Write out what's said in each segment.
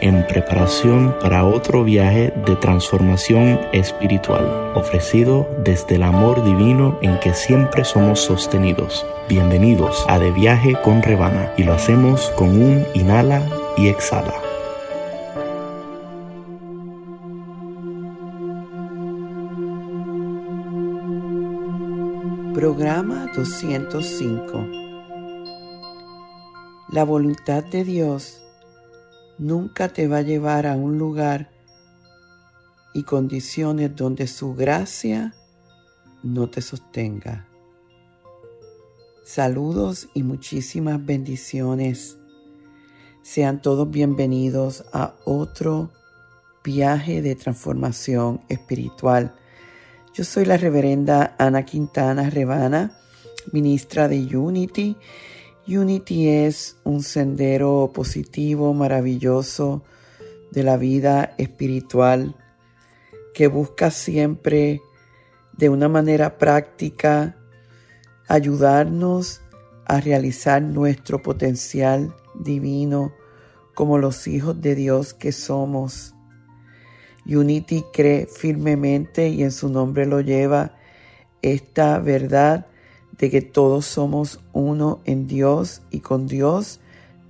en preparación para otro viaje de transformación espiritual, ofrecido desde el amor divino en que siempre somos sostenidos. Bienvenidos a De Viaje con Rebana y lo hacemos con un inhala y exhala. Programa 205 La voluntad de Dios nunca te va a llevar a un lugar y condiciones donde su gracia no te sostenga. Saludos y muchísimas bendiciones. Sean todos bienvenidos a otro viaje de transformación espiritual. Yo soy la reverenda Ana Quintana Rebana, ministra de Unity. Unity es un sendero positivo, maravilloso de la vida espiritual que busca siempre de una manera práctica ayudarnos a realizar nuestro potencial divino como los hijos de Dios que somos. Unity cree firmemente y en su nombre lo lleva esta verdad de que todos somos uno en Dios y con Dios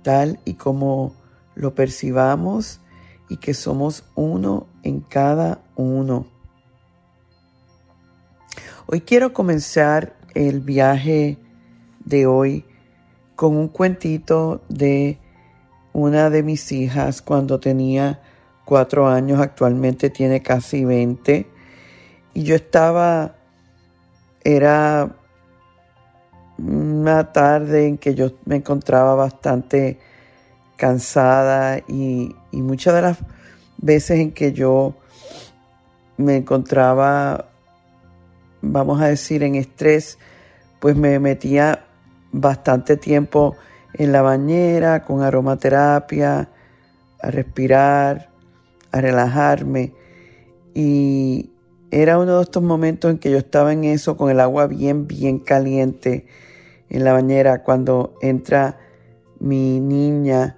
tal y como lo percibamos y que somos uno en cada uno. Hoy quiero comenzar el viaje de hoy con un cuentito de una de mis hijas cuando tenía cuatro años, actualmente tiene casi 20, y yo estaba, era una tarde en que yo me encontraba bastante cansada y, y muchas de las veces en que yo me encontraba vamos a decir, en estrés, pues me metía bastante tiempo en la bañera con aromaterapia, a respirar, a relajarme. Y era uno de estos momentos en que yo estaba en eso con el agua bien, bien caliente en la bañera cuando entra mi niña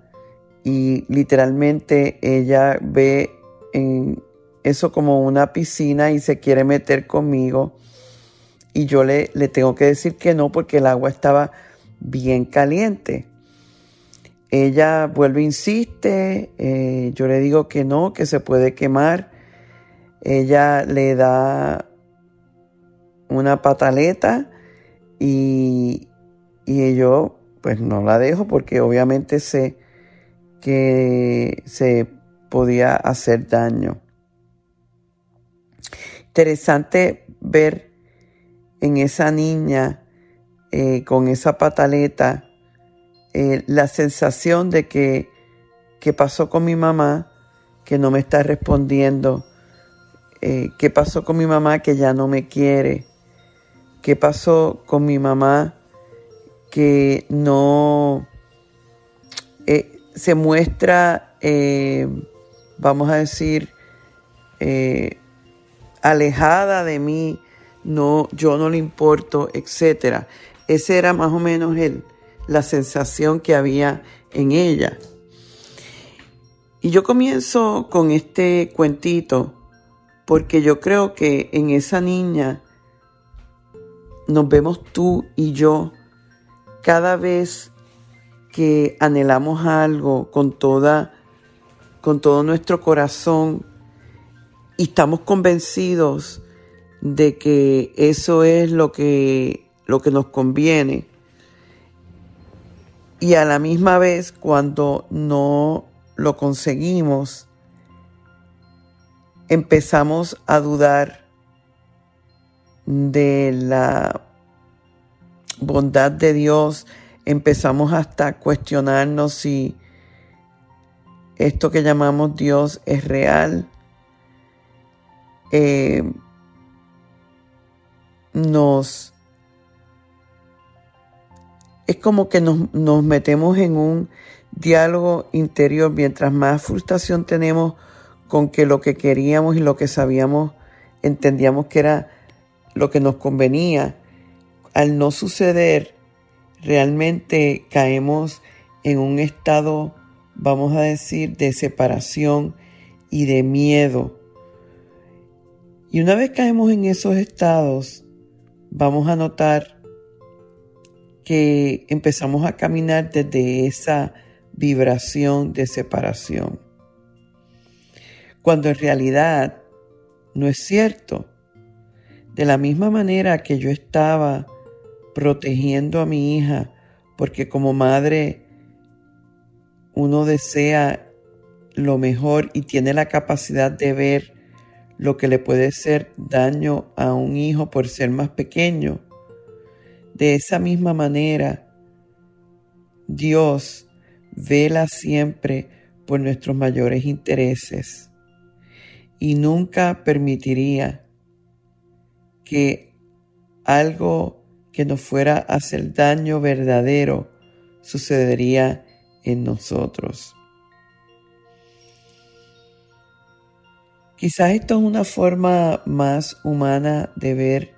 y literalmente ella ve en eso como una piscina y se quiere meter conmigo y yo le, tengo que decir que no porque el agua estaba bien caliente. Ella vuelve, insiste, eh, yo le digo que no, que se puede quemar. Ella le da una pataleta y, y yo pues no la dejo porque obviamente sé que se podía hacer daño. Interesante ver en esa niña eh, con esa pataleta eh, la sensación de que, ¿qué pasó con mi mamá? Que no me está respondiendo. Eh, ¿Qué pasó con mi mamá que ya no me quiere? ¿Qué pasó con mi mamá que no se muestra, vamos a decir, alejada de mí? no, yo no le importo, etc. Esa era más o menos el, la sensación que había en ella. Y yo comienzo con este cuentito porque yo creo que en esa niña nos vemos tú y yo cada vez que anhelamos algo con toda con todo nuestro corazón y estamos convencidos de que eso es lo que, lo que nos conviene. Y a la misma vez, cuando no lo conseguimos, empezamos a dudar de la bondad de Dios, empezamos hasta cuestionarnos si esto que llamamos Dios es real. Eh, nos... Es como que nos, nos metemos en un diálogo interior mientras más frustración tenemos con que lo que queríamos y lo que sabíamos, entendíamos que era lo que nos convenía, al no suceder, realmente caemos en un estado, vamos a decir, de separación y de miedo. Y una vez caemos en esos estados, vamos a notar que empezamos a caminar desde esa vibración de separación. Cuando en realidad no es cierto. De la misma manera que yo estaba protegiendo a mi hija, porque como madre uno desea lo mejor y tiene la capacidad de ver lo que le puede hacer daño a un hijo por ser más pequeño. De esa misma manera, Dios vela siempre por nuestros mayores intereses y nunca permitiría que algo que nos fuera a hacer daño verdadero sucedería en nosotros. Quizás esto es una forma más humana de ver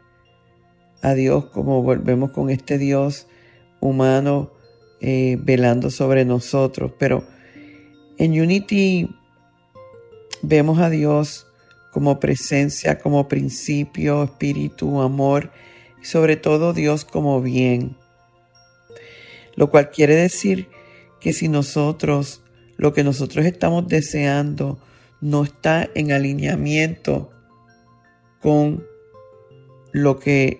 a Dios como volvemos con este Dios humano eh, velando sobre nosotros. Pero en Unity vemos a Dios como presencia, como principio, espíritu, amor sobre todo Dios como bien. Lo cual quiere decir que si nosotros, lo que nosotros estamos deseando, no está en alineamiento con lo que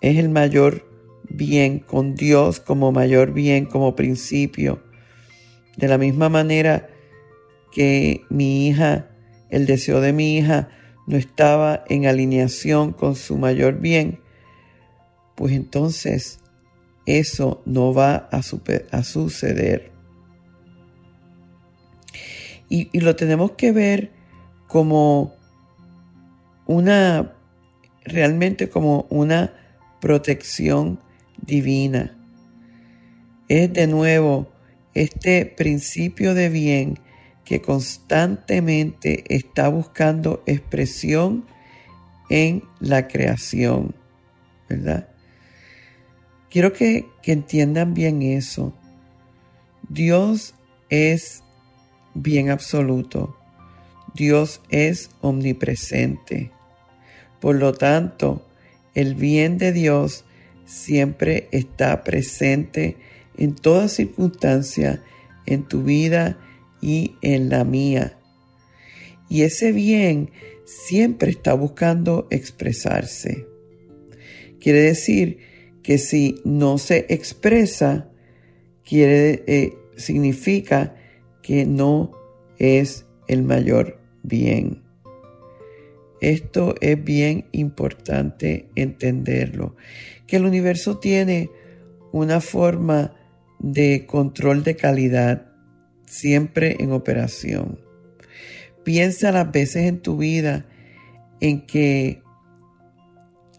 es el mayor bien, con Dios como mayor bien, como principio. De la misma manera que mi hija, el deseo de mi hija no estaba en alineación con su mayor bien, pues entonces eso no va a, suceder. Y, y lo tenemos que ver como una, realmente como una protección divina. Es de nuevo este principio de bien que constantemente está buscando expresión en la creación, ¿verdad? Quiero que, entiendan bien eso. Dios es bien absoluto. Dios es omnipresente. Por lo tanto, el bien de Dios siempre está presente en toda circunstancia en tu vida y en la mía. Y ese bien siempre está buscando expresarse. Quiere decir que si no se expresa, quiere, eh, significa que no es el mayor bien. Esto es bien importante entenderlo, que el universo tiene una forma de control de calidad siempre en operación. Piensa las veces en tu vida en que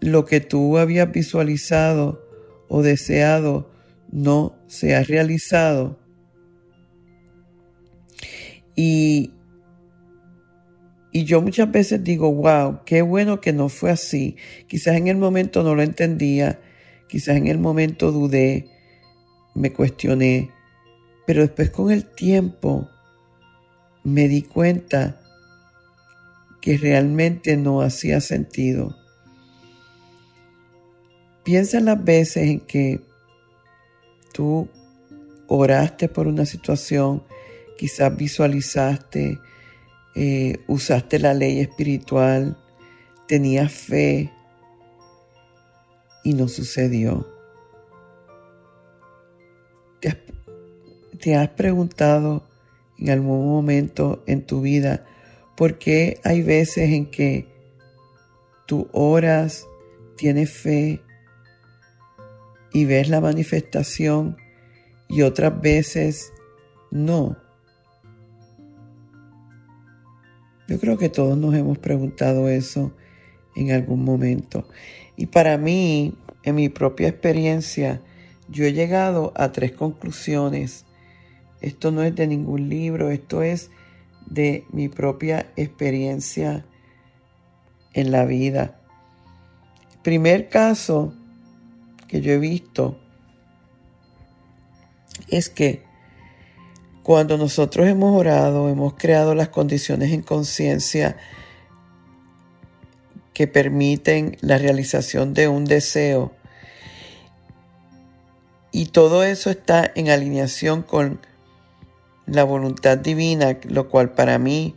lo que tú habías visualizado o deseado no se ha realizado. Y y yo muchas veces digo, wow, qué bueno que no fue así. Quizás en el momento no lo entendía, quizás en el momento dudé, me cuestioné, pero después con el tiempo me di cuenta que realmente no hacía sentido. Piensa en las veces en que tú oraste por una situación, quizás visualizaste, eh, usaste la ley espiritual, tenías fe y no sucedió. ¿Te has, preguntado en algún momento en tu vida por qué hay veces en que tú oras, tienes fe y ves la manifestación y otras veces no? Yo creo que todos nos hemos preguntado eso en algún momento. Y para mí, en mi propia experiencia, yo he llegado a tres conclusiones. Esto no es de ningún libro, esto es de mi propia experiencia en la vida. Primer caso que yo he visto es que cuando nosotros hemos orado, hemos creado las condiciones en conciencia que permiten la realización de un deseo, y todo eso está en alineación con la voluntad divina, lo cual para mí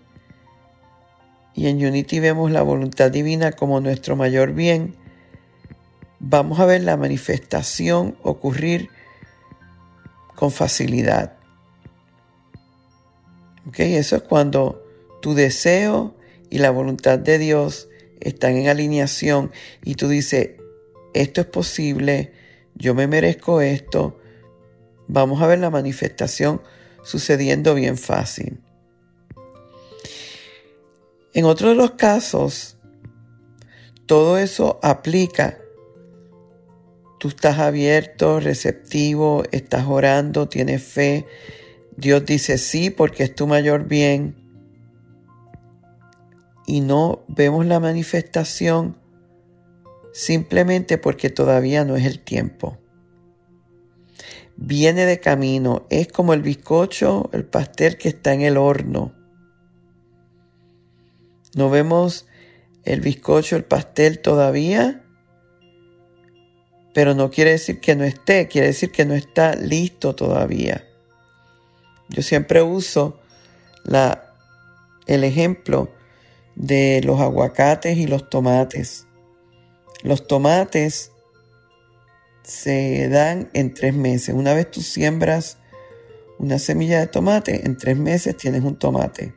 y en Unity vemos la voluntad divina como nuestro mayor bien, vamos a ver la manifestación ocurrir con facilidad. Eso es cuando tu deseo y la voluntad de Dios están en alineación y tú dices, esto es posible, yo me merezco esto, vamos a ver la manifestación sucediendo bien fácil. En otro de los casos, todo eso aplica. Tú estás abierto, receptivo, estás orando, tienes fe. Dios dice sí porque es tu mayor bien. Y no vemos la manifestación simplemente porque todavía no es el tiempo. Viene de camino, es como el bizcocho, el pastel que está en el horno. No vemos el bizcocho, el pastel todavía, pero no quiere decir que no esté, quiere decir que no está listo todavía. Yo siempre uso la, el ejemplo de los aguacates y los tomates. Los tomates se dan en tres meses. Una vez tú siembras una semilla de tomate, en tres meses tienes un tomate.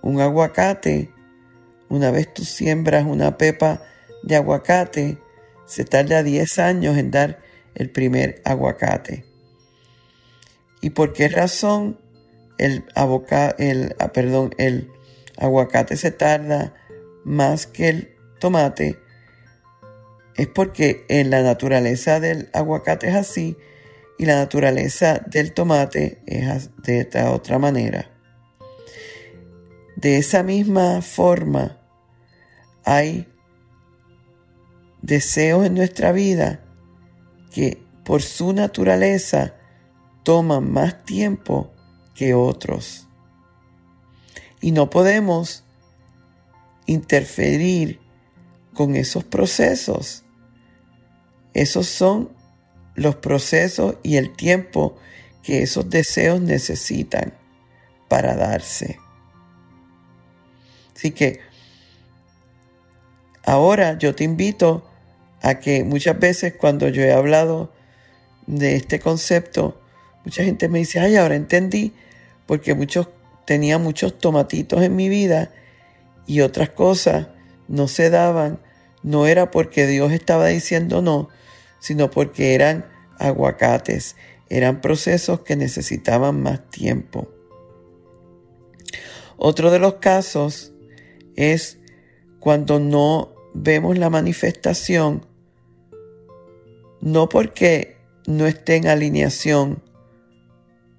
Un aguacate, una vez tú siembras una pepa de aguacate, se tarda 10 años en dar el primer aguacate. ¿Y por qué razón el, el, ah, perdón, el aguacate se tarda más que el tomate? es porque en la naturaleza del aguacate es así y la naturaleza del tomate es de esta otra manera. De esa misma forma hay deseos en nuestra vida que por su naturaleza toman más tiempo que otros. Y no podemos interferir con esos procesos esos son los procesos y el tiempo que esos deseos necesitan para darse. Así que ahora yo te invito a que muchas veces cuando yo he hablado de este concepto, mucha gente me dice, ay, ahora entendí, porque muchos tenía muchos tomatitos en mi vida y otras cosas no se daban, no era porque Dios estaba diciendo no, sino porque eran aguacates, eran procesos que necesitaban más tiempo. Otro de los casos es cuando no vemos la manifestación, no porque no esté en alineación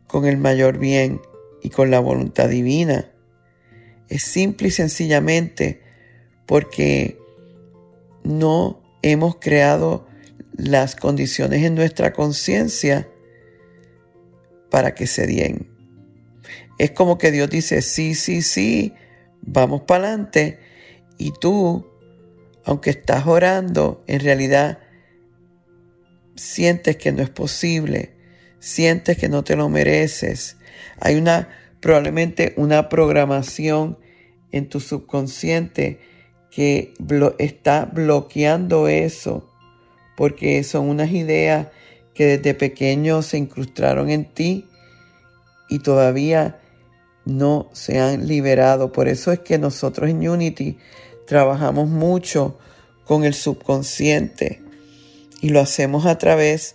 con el mayor bien y con la voluntad divina, es simple y sencillamente porque no hemos creado las condiciones en nuestra conciencia para que se den. Es como que Dios dice, sí, sí, sí, vamos para adelante. Y tú, aunque estás orando, en realidad sientes que no es posible, sientes que no te lo mereces. Hay una, probablemente una programación en tu subconsciente que está bloqueando eso porque son unas ideas que desde pequeño se incrustaron en ti y todavía no se han liberado. Por eso es que nosotros en Unity trabajamos mucho con el subconsciente y lo hacemos a través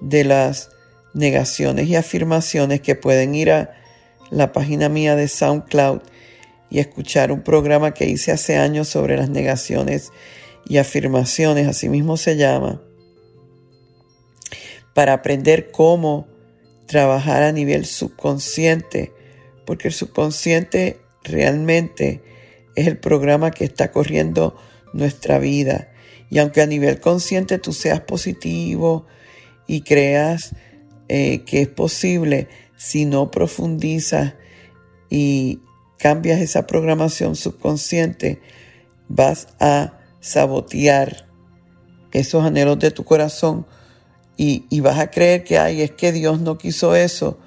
de las negaciones y afirmaciones que pueden ir a la página mía de SoundCloud y escuchar un programa que hice hace años sobre las negaciones y afirmaciones, así mismo se llama, para aprender cómo trabajar a nivel subconsciente, porque el subconsciente realmente es el programa que está corriendo nuestra vida. Y aunque a nivel consciente tú seas positivo y creas eh, que es posible, si no profundizas y cambias esa programación subconsciente, vas a sabotear esos anhelos de tu corazón y, vas a creer que, ay, es que Dios no quiso eso,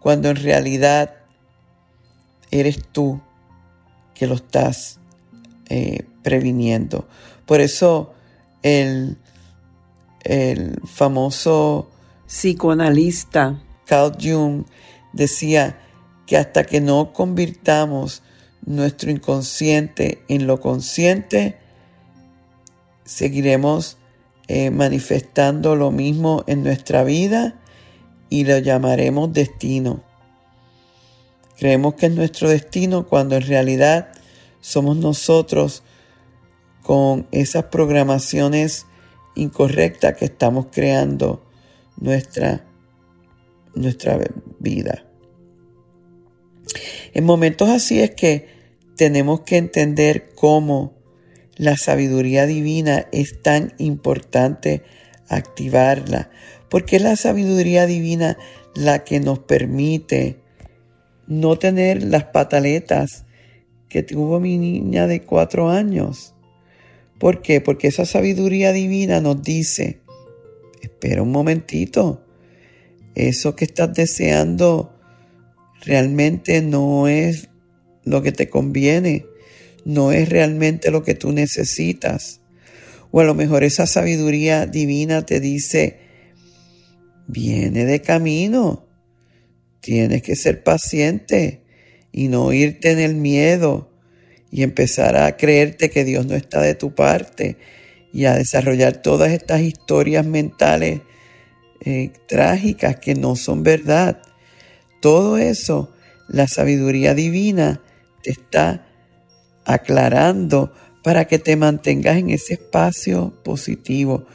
cuando en realidad eres tú que lo estás eh, previniendo. Por eso el, el famoso psicoanalista Carl Jung decía que hasta que no convirtamos nuestro inconsciente en lo consciente, seguiremos eh, manifestando lo mismo en nuestra vida y lo llamaremos destino. Creemos que es nuestro destino cuando en realidad somos nosotros con esas programaciones incorrectas que estamos creando nuestra, nuestra vida. En momentos así es que tenemos que entender cómo la sabiduría divina es tan importante activarla, porque es la sabiduría divina la que nos permite no tener las pataletas que tuvo mi niña de cuatro años. ¿Por qué? Porque esa sabiduría divina nos dice, espera un momentito, eso que estás deseando realmente no es lo que te conviene, no es realmente lo que tú necesitas. O a lo mejor esa sabiduría divina te dice, viene de camino, tienes que ser paciente y no irte en el miedo y empezar a creerte que Dios no está de tu parte y a desarrollar todas estas historias mentales eh, trágicas que no son verdad. Todo eso, la sabiduría divina te está aclarando para que te mantengas en ese espacio positivo.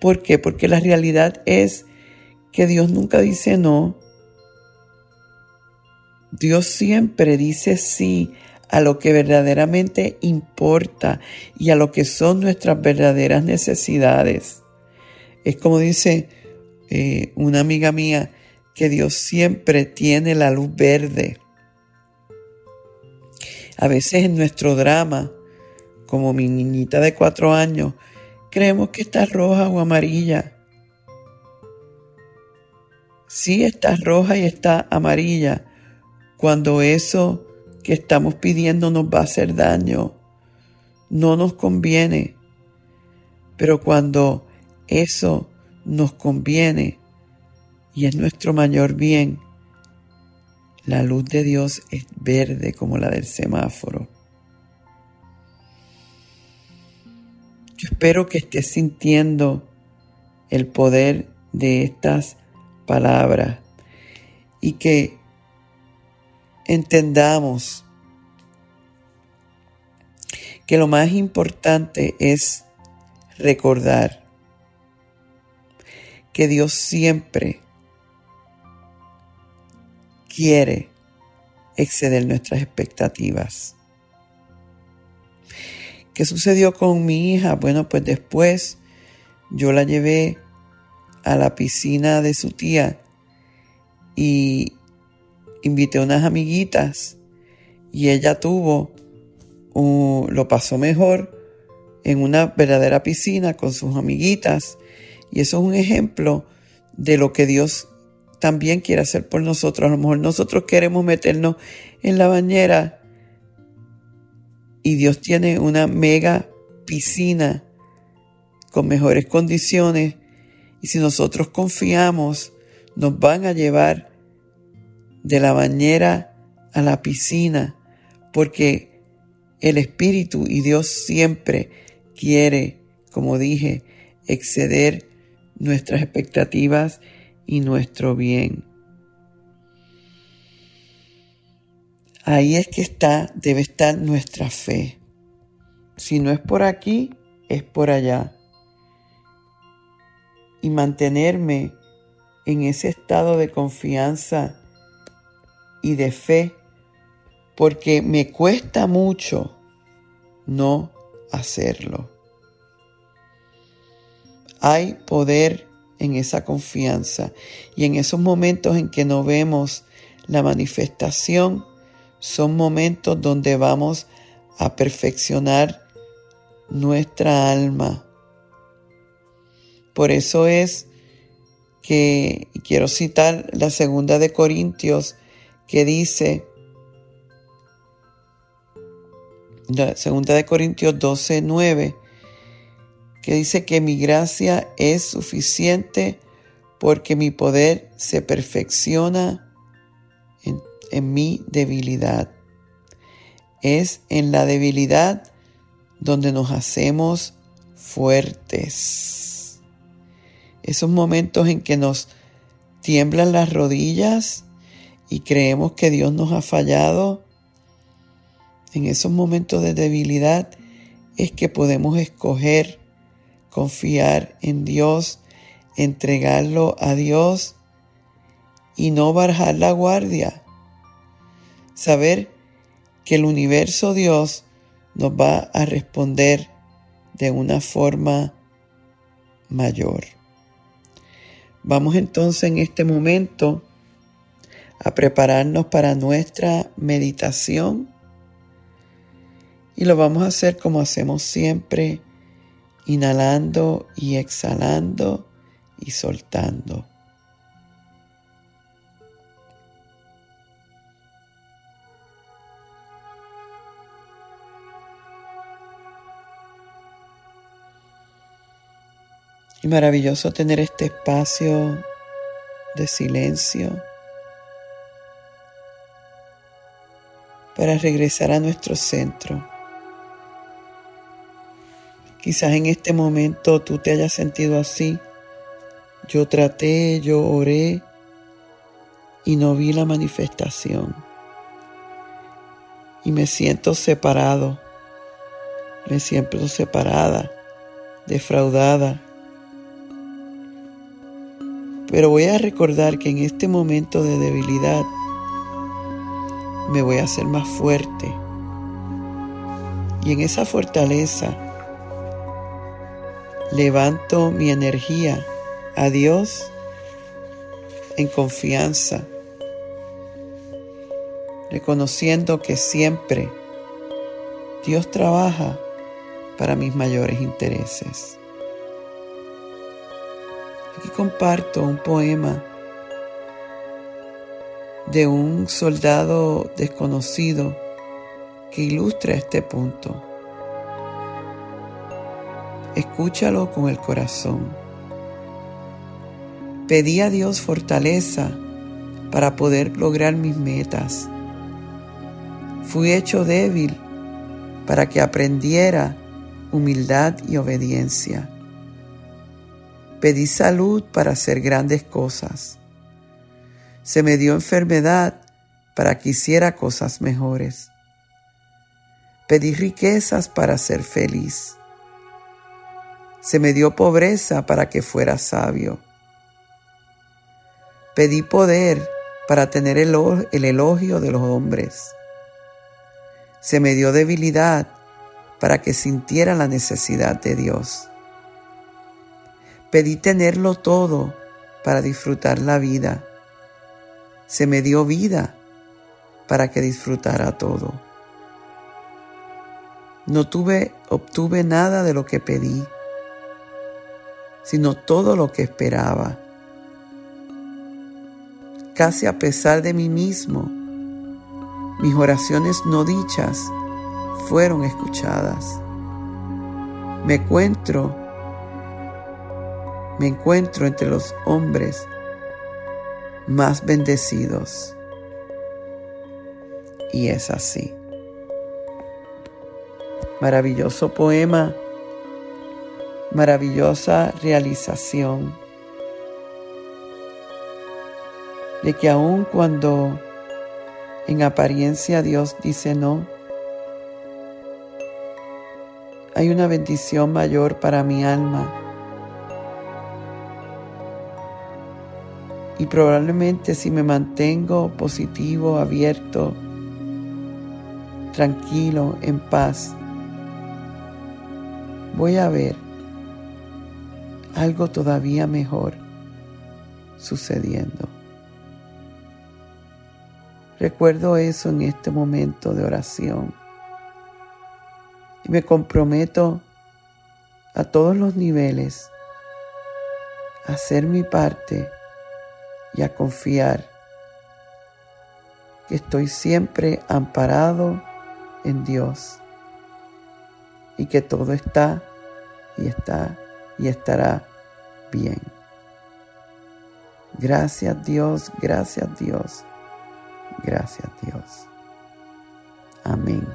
¿Por qué? Porque la realidad es que Dios nunca dice no, Dios siempre dice sí a lo que verdaderamente importa y a lo que son nuestras verdaderas necesidades. Es como dice eh, una amiga mía, que Dios siempre tiene la luz verde. A veces en nuestro drama, como mi niñita de cuatro años, creemos que está roja o amarilla. Sí está roja y está amarilla, cuando eso que estamos pidiendo nos va a hacer daño, no nos conviene. Pero cuando eso nos conviene y es nuestro mayor bien, la luz de Dios es verde como la del semáforo. Yo espero que estés sintiendo el poder de estas palabras y que entendamos que lo más importante es recordar que Dios siempre quiere exceder nuestras expectativas. ¿Qué sucedió con mi hija? Bueno, pues después yo la llevé a la piscina de su tía y invité a unas amiguitas y ella tuvo, lo pasó mejor en una verdadera piscina con sus amiguitas. Y eso es un ejemplo de lo que Dios también quiere hacer por nosotros. A lo mejor nosotros queremos meternos en la bañera y Dios tiene una mega piscina con mejores condiciones y si nosotros confiamos nos van a llevar de la bañera a la piscina, porque el Espíritu y Dios siempre quiere, como dije, exceder nuestras expectativas y nuestro bien. Ahí es que está, debe estar nuestra fe. Si no es por aquí, es por allá. Y mantenerme en ese estado de confianza y de fe, porque me cuesta mucho no hacerlo. Hay poder en esa confianza y en esos momentos en que no vemos la manifestación, son momentos donde vamos a perfeccionar nuestra alma. Por eso es que quiero citar la segunda de Corintios que dice, la segunda de Corintios 12, 9, que dice que mi gracia es suficiente porque mi poder se perfecciona en mi debilidad. Es en la debilidad donde nos hacemos fuertes. Esos momentos en que nos tiemblan las rodillas y creemos que Dios nos ha fallado, en esos momentos de debilidad es que podemos escoger confiar en Dios, entregarlo a Dios y no bajar la guardia saber que el universo Dios nos va a responder de una forma mayor. Vamos entonces en este momento a prepararnos para nuestra meditación y lo vamos a hacer como hacemos siempre, inhalando y exhalando y soltando. Y maravilloso tener este espacio de silencio para regresar a nuestro centro. Quizás en este momento tú te hayas sentido así. Yo traté, yo oré y no vi la manifestación. Y me siento separado, me siento separada, defraudada pero voy a recordar que en este momento de debilidad me voy a hacer más fuerte. Y en esa fortaleza levanto mi energía a Dios en confianza, reconociendo que siempre Dios trabaja para mis mayores intereses. Aquí comparto un poema de un soldado desconocido que ilustra este punto. Escúchalo con el corazón. Pedí a Dios fortaleza para poder lograr mis metas. Fui hecho débil para que aprendiera humildad y obediencia. Pedí salud para hacer grandes cosas. Se me dio enfermedad para que hiciera cosas mejores. Pedí riquezas para ser feliz. Se me dio pobreza para que fuera sabio. Pedí poder para tener el, elogio de los hombres. Se me dio debilidad para que sintiera la necesidad de Dios. Pedí tenerlo todo para disfrutar la vida. Se me dio vida para que disfrutara todo. No tuve, obtuve nada de lo que pedí, sino todo lo que esperaba. Casi a pesar de mí mismo, mis oraciones no dichas fueron escuchadas. Me encuentro me encuentro entre los hombres más bendecidos. Y es así. Maravilloso poema, maravillosa realización de que aun cuando En apariencia Dios dice no. Hay una bendición mayor para mi alma. Y probablemente si me mantengo positivo, abierto, tranquilo, en paz, voy a ver algo todavía mejor sucediendo. Recuerdo eso en este momento de oración y me comprometo a todos los niveles a hacer mi parte y a confiar que estoy siempre amparado en Dios y que todo está y está y estará bien. Gracias Dios, gracias Dios, gracias Dios. Amén.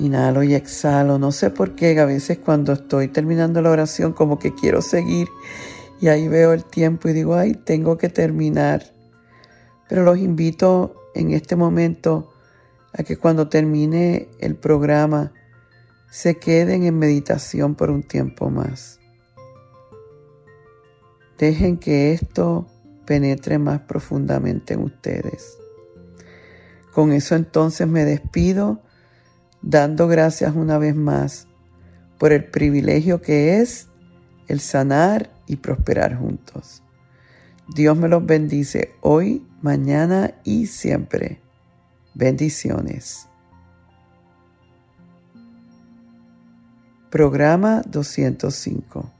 Inhalo y exhalo. No sé por qué a veces cuando estoy terminando la oración como que quiero seguir y ahí veo el tiempo y digo, ay, tengo que terminar. Pero los invito en este momento a que cuando termine el programa se queden en meditación por un tiempo más. Dejen que esto penetre más profundamente en ustedes. Con eso entonces me despido dando gracias una vez más por el privilegio que es el sanar y prosperar juntos. Dios me los bendice hoy, mañana y siempre. Bendiciones. Programa 205